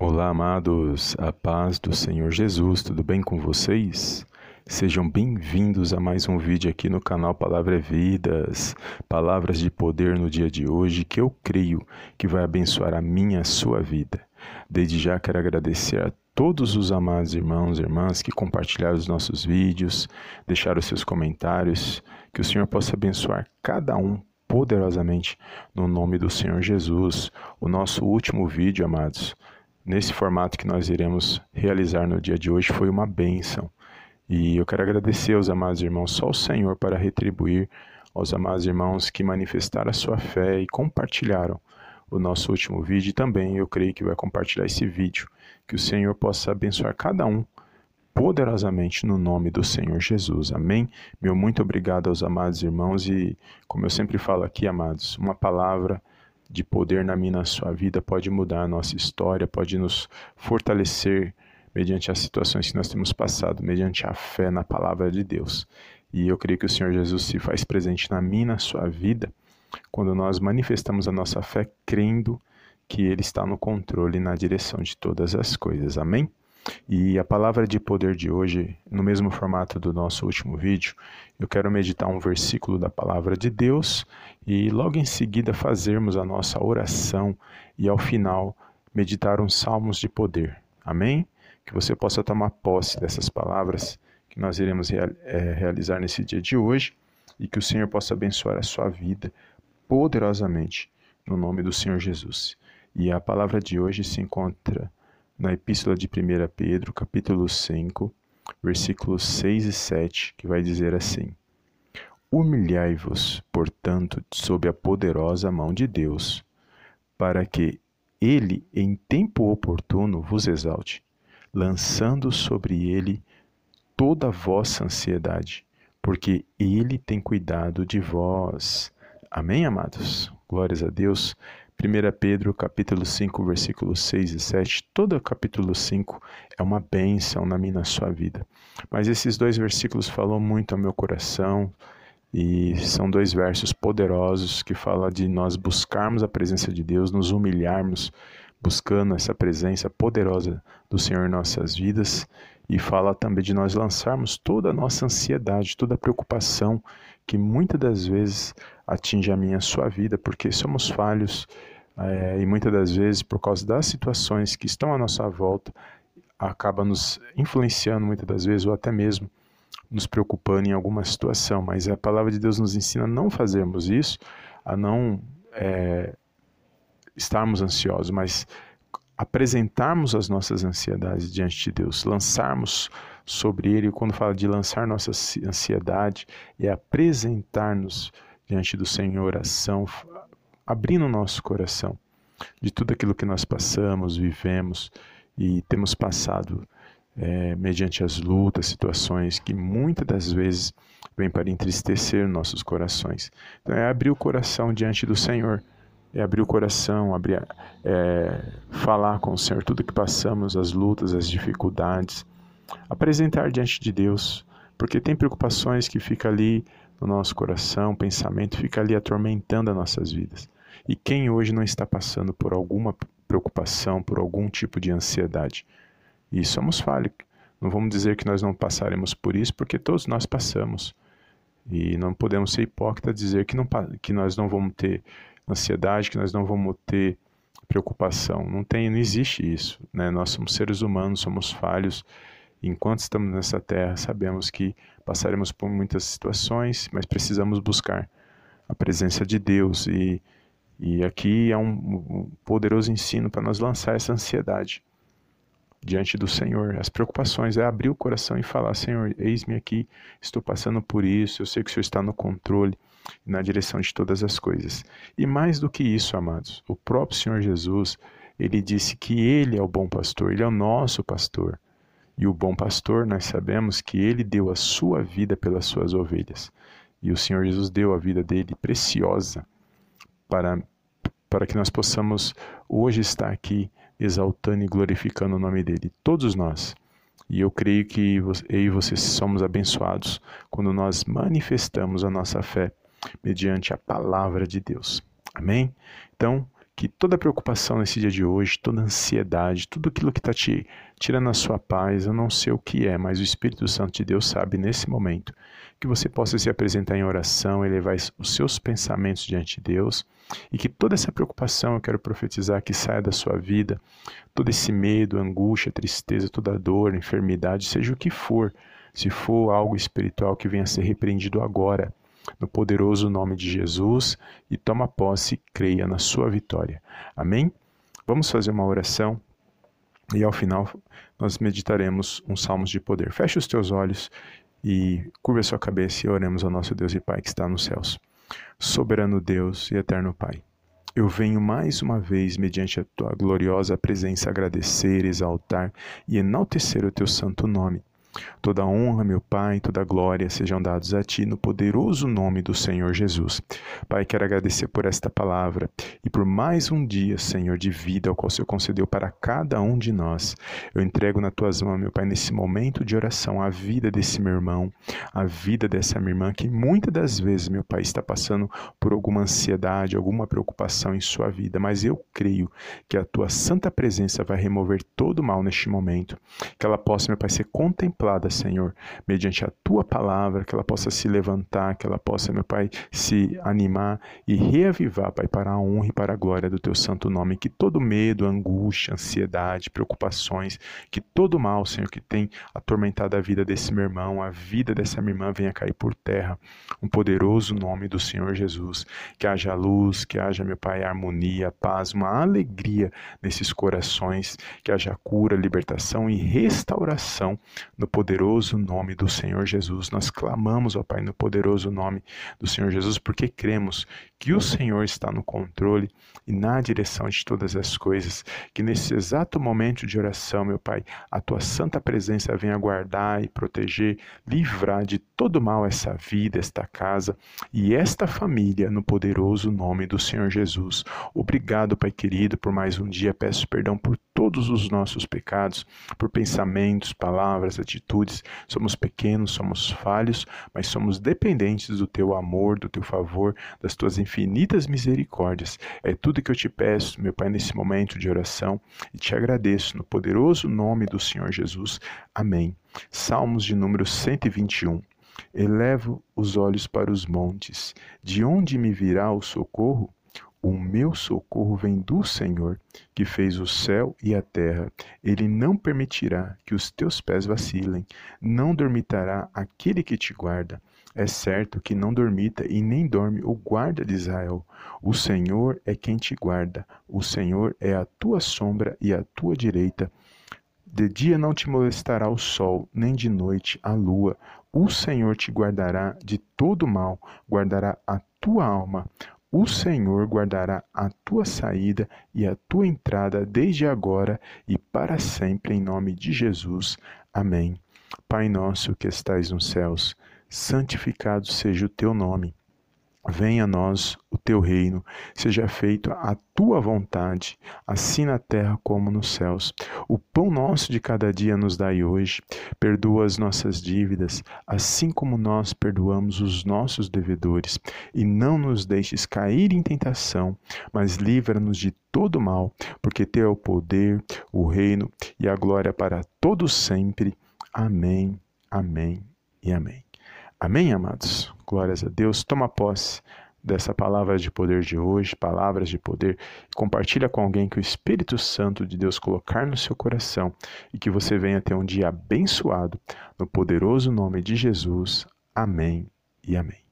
Olá, amados, a paz do Senhor Jesus, tudo bem com vocês? Sejam bem-vindos a mais um vídeo aqui no canal Palavra é Vidas, palavras de poder no dia de hoje que eu creio que vai abençoar a minha a sua vida. Desde já quero agradecer a todos os amados irmãos e irmãs que compartilharam os nossos vídeos, deixaram seus comentários, que o Senhor possa abençoar cada um poderosamente no nome do Senhor Jesus. O nosso último vídeo, amados, nesse formato que nós iremos realizar no dia de hoje foi uma bênção. E eu quero agradecer aos amados irmãos, só o Senhor para retribuir aos amados irmãos que manifestaram a sua fé e compartilharam o nosso último vídeo. E também eu creio que vai compartilhar esse vídeo. Que o Senhor possa abençoar cada um poderosamente no nome do Senhor Jesus. Amém? Meu muito obrigado aos amados irmãos e, como eu sempre falo aqui, amados, uma palavra de poder na minha na sua vida pode mudar a nossa história, pode nos fortalecer mediante as situações que nós temos passado, mediante a fé na palavra de Deus. E eu creio que o Senhor Jesus se faz presente na minha na sua vida quando nós manifestamos a nossa fé crendo que Ele está no controle e na direção de todas as coisas. Amém? E a palavra de poder de hoje, no mesmo formato do nosso último vídeo, eu quero meditar um versículo da palavra de Deus e logo em seguida fazermos a nossa oração e ao final meditar uns salmos de poder. Amém? Que você possa tomar posse dessas palavras que nós iremos é, realizar nesse dia de hoje e que o Senhor possa abençoar a sua vida poderosamente no nome do Senhor Jesus. E a palavra de hoje se encontra na Epístola de 1 Pedro, capítulo 5, versículos 6 e 7, que vai dizer assim: Humilhai-vos, portanto, sob a poderosa mão de Deus, para que ele, em tempo oportuno, vos exalte, lançando sobre ele toda a vossa ansiedade, porque ele tem cuidado de vós. Amém, amados? Glórias a Deus. 1 Pedro capítulo 5, versículos 6 e 7, todo o capítulo 5 é uma bênção na minha na sua vida. Mas esses dois versículos falam muito ao meu coração e são dois versos poderosos que falam de nós buscarmos a presença de Deus, nos humilharmos buscando essa presença poderosa do Senhor em nossas vidas e fala também de nós lançarmos toda a nossa ansiedade, toda a preocupação que muitas das vezes atinge a minha a sua vida, porque somos falhos é, e muitas das vezes, por causa das situações que estão à nossa volta, acaba nos influenciando muitas das vezes, ou até mesmo nos preocupando em alguma situação. Mas a palavra de Deus nos ensina a não fazermos isso, a não é, estarmos ansiosos, mas apresentarmos as nossas ansiedades diante de Deus, lançarmos sobre Ele, quando fala de lançar nossa ansiedade, é apresentar-nos diante do Senhor oração, abrindo nosso coração de tudo aquilo que nós passamos, vivemos e temos passado é, mediante as lutas, situações que muitas das vezes vêm para entristecer nossos corações. Então é abrir o coração diante do Senhor, é abrir o coração, abrir, é, falar com o Senhor tudo que passamos, as lutas, as dificuldades, apresentar diante de Deus, porque tem preocupações que ficam ali no nosso coração, pensamento fica ali atormentando as nossas vidas. E quem hoje não está passando por alguma preocupação, por algum tipo de ansiedade? E somos falhos. Não vamos dizer que nós não passaremos por isso, porque todos nós passamos. E não podemos ser hipócritas dizer que, não, que nós não vamos ter ansiedade, que nós não vamos ter preocupação. Não tem, não existe isso. Né? Nós somos seres humanos, somos falhos Enquanto estamos nessa terra, sabemos que passaremos por muitas situações, mas precisamos buscar a presença de Deus. E, e aqui é um, poderoso ensino para nós lançar essa ansiedade diante do Senhor. As preocupações é abrir o coração e falar: Senhor, eis-me aqui, estou passando por isso, eu sei que o Senhor está no controle na direção de todas as coisas. E mais do que isso, amados, o próprio Senhor Jesus, ele disse que ele é o bom pastor, ele é o nosso pastor. E o bom pastor, nós sabemos que ele deu a sua vida pelas suas ovelhas. E o Senhor Jesus deu a vida dele preciosa para, para que nós possamos hoje estar aqui exaltando e glorificando o nome dele, todos nós. E eu creio que eu e vocês somos abençoados quando nós manifestamos a nossa fé mediante a palavra de Deus. Amém? Então, que toda preocupação nesse dia de hoje, toda ansiedade, tudo aquilo que está te tirando a sua paz, eu não sei o que é, mas o Espírito Santo de Deus sabe nesse momento, que você possa se apresentar em oração, elevar os seus pensamentos diante de Deus e que toda essa preocupação, eu quero profetizar que saia da sua vida, todo esse medo, angústia, tristeza, toda dor, enfermidade, seja o que for, se for algo espiritual que venha a ser repreendido agora, no poderoso nome de Jesus, e toma posse creia na sua vitória. Amém? Vamos fazer uma oração e ao final nós meditaremos um salmos de poder. Feche os teus olhos e curva a sua cabeça e oremos ao nosso Deus e Pai que está nos céus. Soberano Deus e eterno Pai, eu venho mais uma vez, mediante a tua gloriosa presença, agradecer, exaltar e enaltecer o teu santo nome. Toda honra, meu Pai, toda glória sejam dados a Ti no poderoso nome do Senhor Jesus. Pai, quero agradecer por esta palavra e por mais um dia, Senhor, de vida, ao qual o Senhor concedeu para cada um de nós. Eu entrego nas Tuas mãos, meu Pai, nesse momento de oração, a vida desse meu irmão, a vida dessa minha irmã, que muitas das vezes, meu Pai, está passando por alguma ansiedade, alguma preocupação em sua vida, mas eu creio que a Tua santa presença vai remover todo o mal neste momento, que ela possa, meu Pai, ser contemplada Senhor, mediante a tua palavra, que ela possa se levantar, que ela possa, meu Pai, se animar e reavivar, Pai, para a honra e para a glória do teu santo nome. Que todo medo, angústia, ansiedade, preocupações, que todo mal, Senhor, que tem atormentado a vida desse meu irmão, a vida dessa minha irmã, venha cair por terra. Um poderoso nome do Senhor Jesus. Que haja luz, que haja, meu Pai, harmonia, paz, uma alegria nesses corações, que haja cura, libertação e restauração no poderoso nome do Senhor Jesus. Nós clamamos, ó Pai, no poderoso nome do Senhor Jesus, porque cremos que o Senhor está no controle e na direção de todas as coisas. Que nesse exato momento de oração, meu Pai, a tua santa presença venha guardar e proteger, livrar de todo mal essa vida, esta casa e esta família, no poderoso nome do Senhor Jesus. Obrigado, Pai querido, por mais um dia. Peço perdão por todos os nossos pecados, por pensamentos, palavras, atitudes. Somos pequenos, somos falhos, mas somos dependentes do teu amor, do teu favor, das tuas infinitas misericórdias. É tudo que eu te peço, meu Pai, nesse momento de oração e te agradeço no poderoso nome do Senhor Jesus. Amém. Salmos de número 121. Elevo os olhos para os montes, de onde me virá o socorro? O meu socorro vem do Senhor, que fez o céu e a terra. Ele não permitirá que os teus pés vacilem, não dormitará aquele que te guarda. É certo que não dormita e nem dorme o guarda de Israel. O Senhor é quem te guarda, o Senhor é a tua sombra e a tua direita. De dia não te molestará o sol, nem de noite a lua. O Senhor te guardará de todo mal, guardará a tua alma. O Senhor guardará a tua saída e a tua entrada desde agora e para sempre, em nome de Jesus. Amém. Pai nosso que estais nos céus, santificado seja o teu nome. Venha a nós o teu reino, seja feita a tua vontade, assim na terra como nos céus. O pão nosso de cada dia nos dai hoje. Perdoa as nossas dívidas, assim como nós perdoamos os nossos devedores. E não nos deixes cair em tentação, mas livra-nos de todo mal, porque teu é o poder, o reino e a glória para todos sempre. Amém, amém e amém. Amém, amados? Glórias a Deus. Toma posse dessa palavra de poder de hoje, palavras de poder, compartilha com alguém que o Espírito Santo de Deus colocar no seu coração e que você venha ter um dia abençoado no poderoso nome de Jesus. Amém e amém.